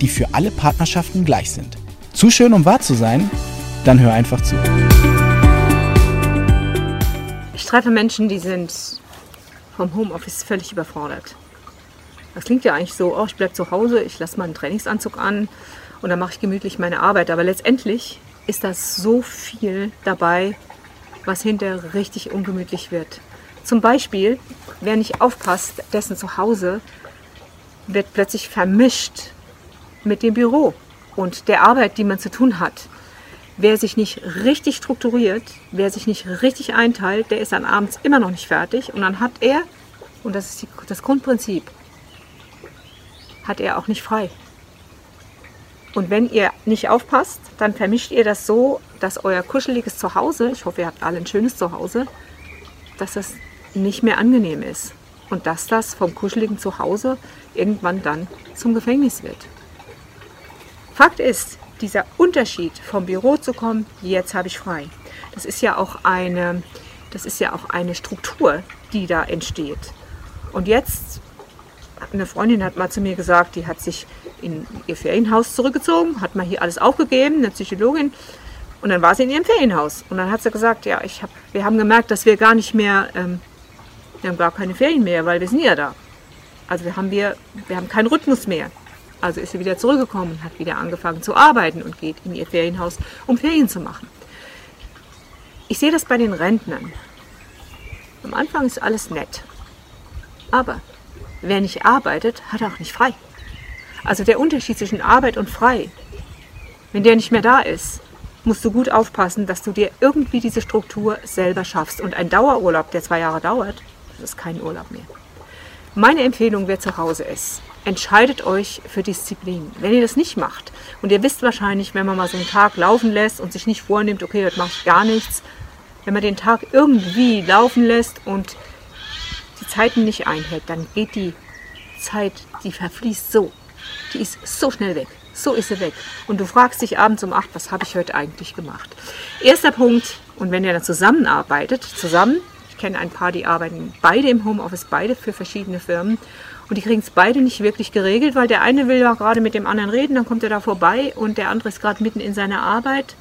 die für alle Partnerschaften gleich sind. Zu schön, um wahr zu sein? Dann hör einfach zu. Ich treffe Menschen, die sind vom Homeoffice völlig überfordert. Das klingt ja eigentlich so, oh, ich bleibe zu Hause, ich lasse mal einen Trainingsanzug an und dann mache ich gemütlich meine Arbeit. Aber letztendlich ist das so viel dabei, was hinterher richtig ungemütlich wird. Zum Beispiel, wer nicht aufpasst, dessen Zuhause wird plötzlich vermischt mit dem Büro und der Arbeit, die man zu tun hat. Wer sich nicht richtig strukturiert, wer sich nicht richtig einteilt, der ist dann abends immer noch nicht fertig und dann hat er, und das ist die, das Grundprinzip, hat er auch nicht frei. Und wenn ihr nicht aufpasst, dann vermischt ihr das so, dass euer kuscheliges Zuhause, ich hoffe, ihr habt alle ein schönes Zuhause, dass das nicht mehr angenehm ist. Und dass das vom kuscheligen Zuhause irgendwann dann zum Gefängnis wird. Fakt ist, dieser Unterschied vom Büro zu kommen, jetzt habe ich frei. Das ist ja auch eine, das ist ja auch eine Struktur, die da entsteht. Und jetzt, eine Freundin hat mal zu mir gesagt, die hat sich in ihr Ferienhaus zurückgezogen, hat mal hier alles aufgegeben, eine Psychologin. Und dann war sie in ihrem Ferienhaus. Und dann hat sie gesagt, ja, ich hab, wir haben gemerkt, dass wir gar nicht mehr, ähm, wir haben gar keine Ferien mehr, weil wir sind ja da. Also wir haben, wir, wir haben keinen Rhythmus mehr. Also ist sie wieder zurückgekommen, hat wieder angefangen zu arbeiten und geht in ihr Ferienhaus, um Ferien zu machen. Ich sehe das bei den Rentnern. Am Anfang ist alles nett. Aber wer nicht arbeitet, hat auch nicht frei. Also der Unterschied zwischen Arbeit und frei, wenn der nicht mehr da ist, musst du gut aufpassen, dass du dir irgendwie diese Struktur selber schaffst. Und ein Dauerurlaub, der zwei Jahre dauert, das ist kein Urlaub mehr. Meine Empfehlung, wer zu Hause ist, entscheidet euch für Disziplin. Wenn ihr das nicht macht und ihr wisst wahrscheinlich, wenn man mal so einen Tag laufen lässt und sich nicht vornimmt, okay, heute mache ich gar nichts, wenn man den Tag irgendwie laufen lässt und die Zeiten nicht einhält, dann geht die Zeit, die verfließt so. Die ist so schnell weg. So ist sie weg. Und du fragst dich abends um 8, was habe ich heute eigentlich gemacht? Erster Punkt, und wenn ihr dann zusammenarbeitet, zusammen, ich kenne ein paar, die arbeiten beide im Homeoffice, beide für verschiedene Firmen, und die kriegen es beide nicht wirklich geregelt, weil der eine will ja gerade mit dem anderen reden, dann kommt er da vorbei und der andere ist gerade mitten in seiner Arbeit.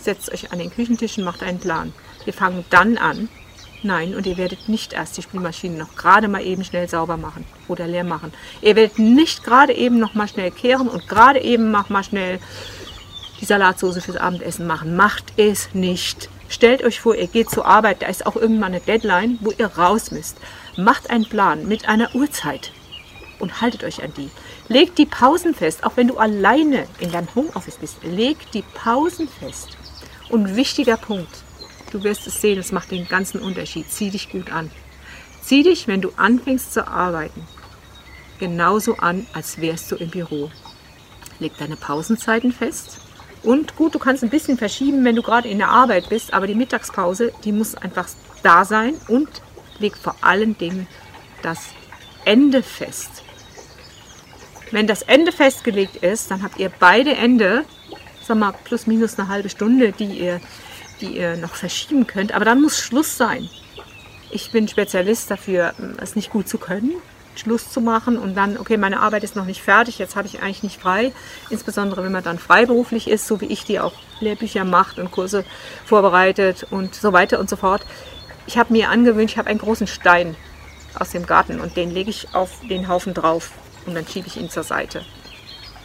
Setzt euch an den Küchentisch und macht einen Plan. Wir fangen dann an. Nein, und ihr werdet nicht erst die Spülmaschine noch gerade mal eben schnell sauber machen oder leer machen. Ihr werdet nicht gerade eben noch mal schnell kehren und gerade eben noch mal schnell die Salatsoße fürs Abendessen machen. Macht es nicht. Stellt euch vor, ihr geht zur Arbeit, da ist auch irgendwann eine Deadline, wo ihr raus müsst. Macht einen Plan mit einer Uhrzeit und haltet euch an die. Legt die Pausen fest, auch wenn du alleine in deinem Homeoffice bist. Leg die Pausen fest. Und wichtiger Punkt, du wirst es sehen, es macht den ganzen Unterschied. Zieh dich gut an. Zieh dich, wenn du anfängst zu arbeiten, genauso an, als wärst du im Büro. Leg deine Pausenzeiten fest. Und gut, du kannst ein bisschen verschieben, wenn du gerade in der Arbeit bist, aber die Mittagspause, die muss einfach da sein und legt vor allen Dingen das Ende fest. Wenn das Ende festgelegt ist, dann habt ihr beide Ende, sag mal plus minus eine halbe Stunde, die ihr, die ihr noch verschieben könnt. Aber dann muss Schluss sein. Ich bin Spezialist dafür, es nicht gut zu können, Schluss zu machen und dann, okay, meine Arbeit ist noch nicht fertig, jetzt habe ich eigentlich nicht frei. Insbesondere wenn man dann freiberuflich ist, so wie ich, die auch Lehrbücher macht und Kurse vorbereitet und so weiter und so fort ich habe mir angewöhnt, ich habe einen großen Stein aus dem Garten und den lege ich auf den Haufen drauf und dann schiebe ich ihn zur Seite.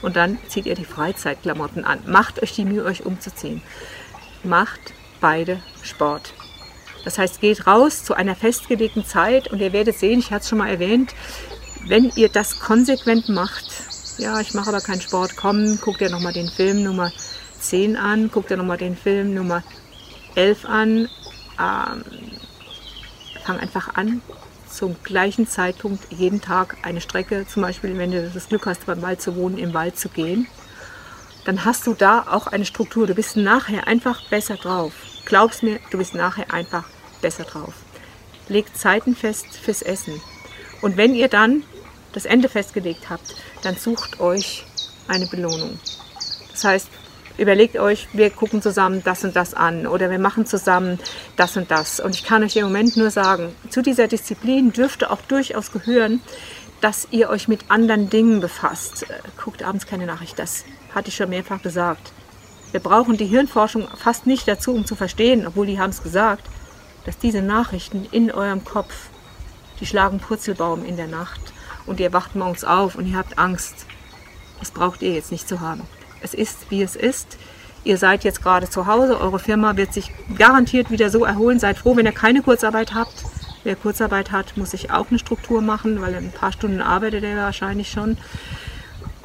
Und dann zieht ihr die Freizeitklamotten an. Macht euch die Mühe, euch umzuziehen. Macht beide Sport. Das heißt, geht raus zu einer festgelegten Zeit und ihr werdet sehen, ich hatte es schon mal erwähnt, wenn ihr das konsequent macht, ja, ich mache aber keinen Sport, komm, guckt ihr nochmal den Film Nummer 10 an, guckt ihr nochmal den Film Nummer 11 an, ähm, fang einfach an zum gleichen Zeitpunkt jeden Tag eine Strecke, zum Beispiel wenn du das Glück hast, beim Wald zu wohnen, im Wald zu gehen, dann hast du da auch eine Struktur. Du bist nachher einfach besser drauf. Glaub's mir, du bist nachher einfach besser drauf. Legt Zeiten fest fürs Essen. Und wenn ihr dann das Ende festgelegt habt, dann sucht euch eine Belohnung. Das heißt, überlegt euch, wir gucken zusammen das und das an oder wir machen zusammen das und das. Und ich kann euch im Moment nur sagen, zu dieser Disziplin dürfte auch durchaus gehören, dass ihr euch mit anderen Dingen befasst. Äh, guckt abends keine Nachricht, das hatte ich schon mehrfach gesagt. Wir brauchen die Hirnforschung fast nicht dazu, um zu verstehen, obwohl die haben es gesagt, dass diese Nachrichten in eurem Kopf, die schlagen Purzelbaum in der Nacht und ihr wacht morgens auf und ihr habt Angst. Das braucht ihr jetzt nicht zu haben. Es ist, wie es ist. Ihr seid jetzt gerade zu Hause, eure Firma wird sich garantiert wieder so erholen. Seid froh, wenn ihr keine Kurzarbeit habt. Wer Kurzarbeit hat, muss sich auch eine Struktur machen, weil ein paar Stunden arbeitet er wahrscheinlich schon.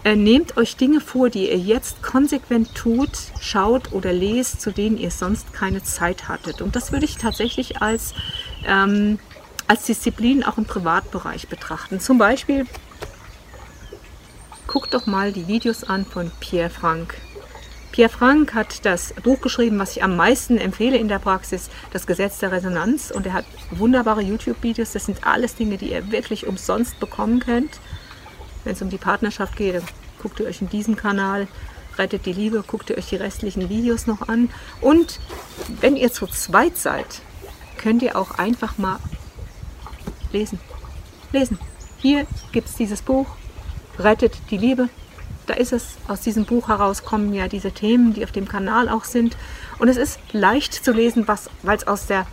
Äh, nehmt euch Dinge vor, die ihr jetzt konsequent tut, schaut oder lest, zu denen ihr sonst keine Zeit hattet. Und das würde ich tatsächlich als, ähm, als Disziplin auch im Privatbereich betrachten. Zum Beispiel guckt doch mal die Videos an von Pierre Frank. Pierre Frank hat das Buch geschrieben, was ich am meisten empfehle in der Praxis, das Gesetz der Resonanz. Und er hat wunderbare YouTube-Videos. Das sind alles Dinge, die ihr wirklich umsonst bekommen könnt. Wenn es um die Partnerschaft geht, guckt ihr euch in diesem Kanal Rettet die Liebe, guckt ihr euch die restlichen Videos noch an. Und wenn ihr zu zweit seid, könnt ihr auch einfach mal lesen. Lesen. Hier gibt es dieses Buch, rettet die Liebe. Da ist es, aus diesem Buch heraus kommen ja diese Themen, die auf dem Kanal auch sind. Und es ist leicht zu lesen, weil es aus der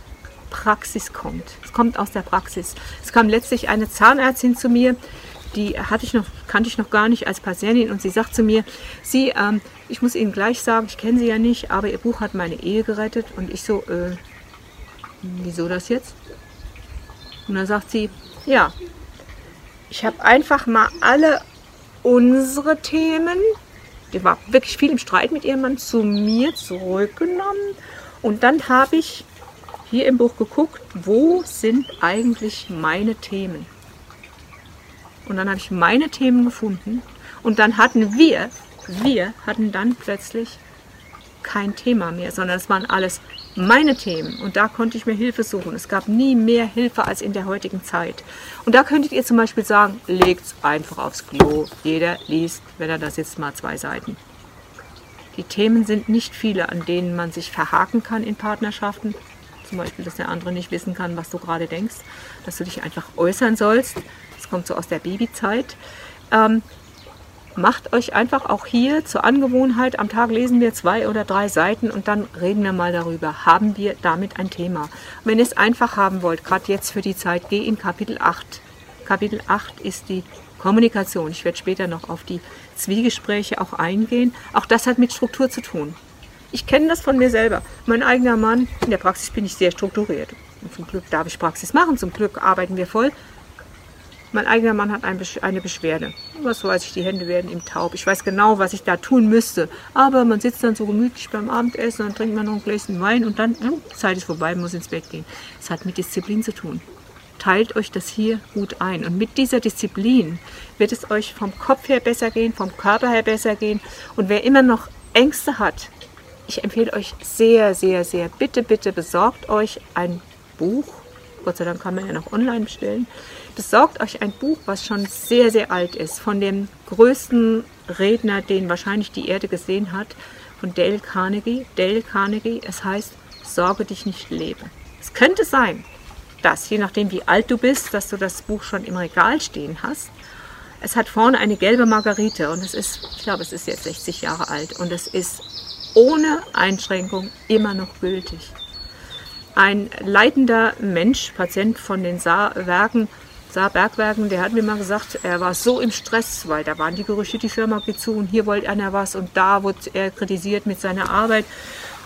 Praxis kommt. Es kommt aus der Praxis. Es kam letztlich eine Zahnärztin zu mir, die hatte ich noch, kannte ich noch gar nicht als Patientin und sie sagt zu mir, sie, ähm, ich muss Ihnen gleich sagen, ich kenne Sie ja nicht, aber Ihr Buch hat meine Ehe gerettet. Und ich so, äh, wieso das jetzt? Und dann sagt sie, ja, ich habe einfach mal alle unsere Themen, die war wirklich viel im Streit mit ihrem Mann, zu mir zurückgenommen. Und dann habe ich hier im Buch geguckt, wo sind eigentlich meine Themen. Und dann habe ich meine Themen gefunden. Und dann hatten wir, wir hatten dann plötzlich kein Thema mehr, sondern es waren alles meine Themen und da konnte ich mir Hilfe suchen. Es gab nie mehr Hilfe als in der heutigen Zeit. Und da könntet ihr zum Beispiel sagen, legt es einfach aufs Klo. Jeder liest, wenn er das jetzt mal zwei Seiten. Die Themen sind nicht viele, an denen man sich verhaken kann in Partnerschaften. Zum Beispiel, dass der andere nicht wissen kann, was du gerade denkst, dass du dich einfach äußern sollst. Das kommt so aus der Babyzeit. Ähm, macht euch einfach auch hier zur Angewohnheit, am Tag lesen wir zwei oder drei Seiten und dann reden wir mal darüber. Haben wir damit ein Thema? Wenn ihr es einfach haben wollt, gerade jetzt für die Zeit, geh in Kapitel 8. Kapitel 8 ist die Kommunikation. Ich werde später noch auf die Zwiegespräche auch eingehen. Auch das hat mit Struktur zu tun. Ich kenne das von mir selber. Mein eigener Mann, in der Praxis bin ich sehr strukturiert. Und zum Glück darf ich Praxis machen. Zum Glück arbeiten wir voll. Mein eigener Mann hat eine Beschwerde. Was weiß ich, die Hände werden ihm taub. Ich weiß genau, was ich da tun müsste. Aber man sitzt dann so gemütlich beim Abendessen, dann trinkt man noch ein Gläschen Wein und dann, oh, Zeit ist vorbei, muss ins Bett gehen. Es hat mit Disziplin zu tun. Teilt euch das hier gut ein. Und mit dieser Disziplin wird es euch vom Kopf her besser gehen, vom Körper her besser gehen. Und wer immer noch Ängste hat, ich empfehle euch sehr, sehr, sehr, bitte, bitte besorgt euch ein Buch. Gott sei Dank kann man ja noch online bestellen besorgt euch ein Buch, was schon sehr, sehr alt ist, von dem größten Redner, den wahrscheinlich die Erde gesehen hat, von Dale Carnegie. Dale Carnegie, es heißt, sorge dich nicht leben. Es könnte sein, dass, je nachdem wie alt du bist, dass du das Buch schon im Regal stehen hast. Es hat vorne eine gelbe Margarite und es ist, ich glaube, es ist jetzt 60 Jahre alt und es ist ohne Einschränkung immer noch gültig. Ein leitender Mensch, Patient von den Saarwerken, Saarbergwerken, der hat mir mal gesagt, er war so im Stress, weil da waren die Gerüchte, die Firma geht zu und hier wollte einer was und da wurde er kritisiert mit seiner Arbeit.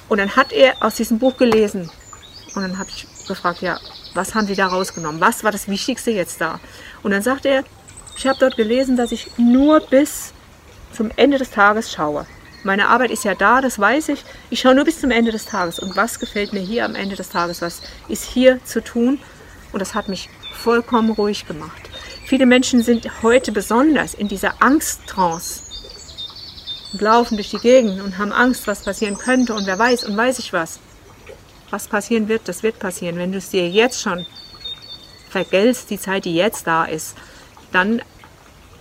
Und dann hat er aus diesem Buch gelesen und dann habe ich gefragt, ja, was haben Sie da rausgenommen? Was war das Wichtigste jetzt da? Und dann sagt er, ich habe dort gelesen, dass ich nur bis zum Ende des Tages schaue. Meine Arbeit ist ja da, das weiß ich. Ich schaue nur bis zum Ende des Tages. Und was gefällt mir hier am Ende des Tages? Was ist hier zu tun? Und das hat mich vollkommen ruhig gemacht. Viele Menschen sind heute besonders in dieser Angsttrance und laufen durch die Gegend und haben Angst, was passieren könnte und wer weiß und weiß ich was. Was passieren wird, das wird passieren. Wenn du es dir jetzt schon vergeltst, die Zeit, die jetzt da ist, dann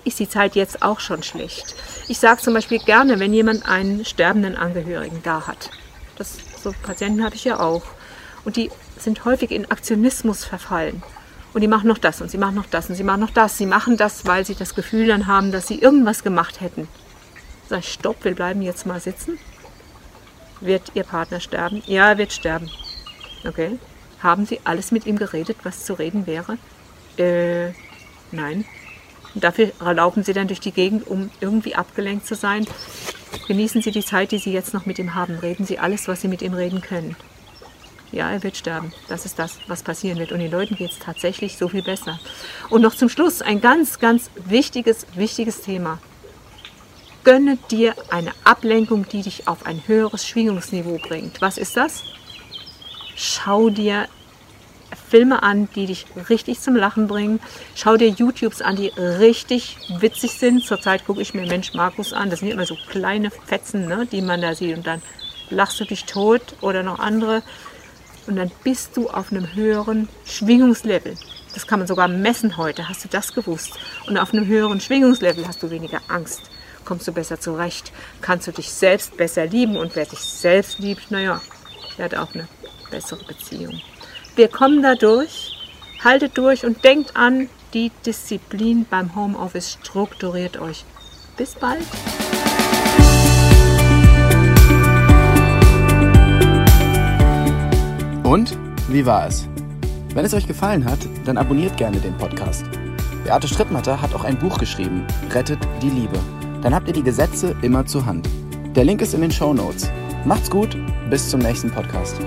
ist die Zeit jetzt auch schon schlecht. Ich sage zum Beispiel gerne, wenn jemand einen sterbenden Angehörigen da hat. Das, so Patienten habe ich ja auch. Und die sind häufig in Aktionismus verfallen. Und die machen noch das und sie machen noch das und sie machen noch das. Sie machen das, weil sie das Gefühl dann haben, dass sie irgendwas gemacht hätten. Sag ich, stopp, wir bleiben jetzt mal sitzen. Wird Ihr Partner sterben? Ja, er wird sterben. Okay. Haben Sie alles mit ihm geredet, was zu reden wäre? Äh, nein. Und dafür laufen Sie dann durch die Gegend, um irgendwie abgelenkt zu sein. Genießen Sie die Zeit, die Sie jetzt noch mit ihm haben. Reden Sie alles, was Sie mit ihm reden können. Ja, er wird sterben. Das ist das, was passieren wird. Und den Leuten geht es tatsächlich so viel besser. Und noch zum Schluss ein ganz, ganz wichtiges, wichtiges Thema. Gönne dir eine Ablenkung, die dich auf ein höheres Schwingungsniveau bringt. Was ist das? Schau dir Filme an, die dich richtig zum Lachen bringen. Schau dir YouTubes an, die richtig witzig sind. Zurzeit gucke ich mir Mensch Markus an. Das sind immer so kleine Fetzen, ne, die man da sieht. Und dann lachst du dich tot oder noch andere. Und dann bist du auf einem höheren Schwingungslevel. Das kann man sogar messen heute. Hast du das gewusst? Und auf einem höheren Schwingungslevel hast du weniger Angst kommst du besser zurecht, kannst du dich selbst besser lieben und wer dich selbst liebt, naja, der hat auch eine bessere Beziehung. Wir kommen da durch, haltet durch und denkt an, die Disziplin beim Homeoffice strukturiert euch. Bis bald! Und wie war es? Wenn es euch gefallen hat, dann abonniert gerne den Podcast. Beate Strittmatter hat auch ein Buch geschrieben, Rettet die Liebe dann habt ihr die Gesetze immer zur Hand. Der Link ist in den Show Notes. Macht's gut, bis zum nächsten Podcast.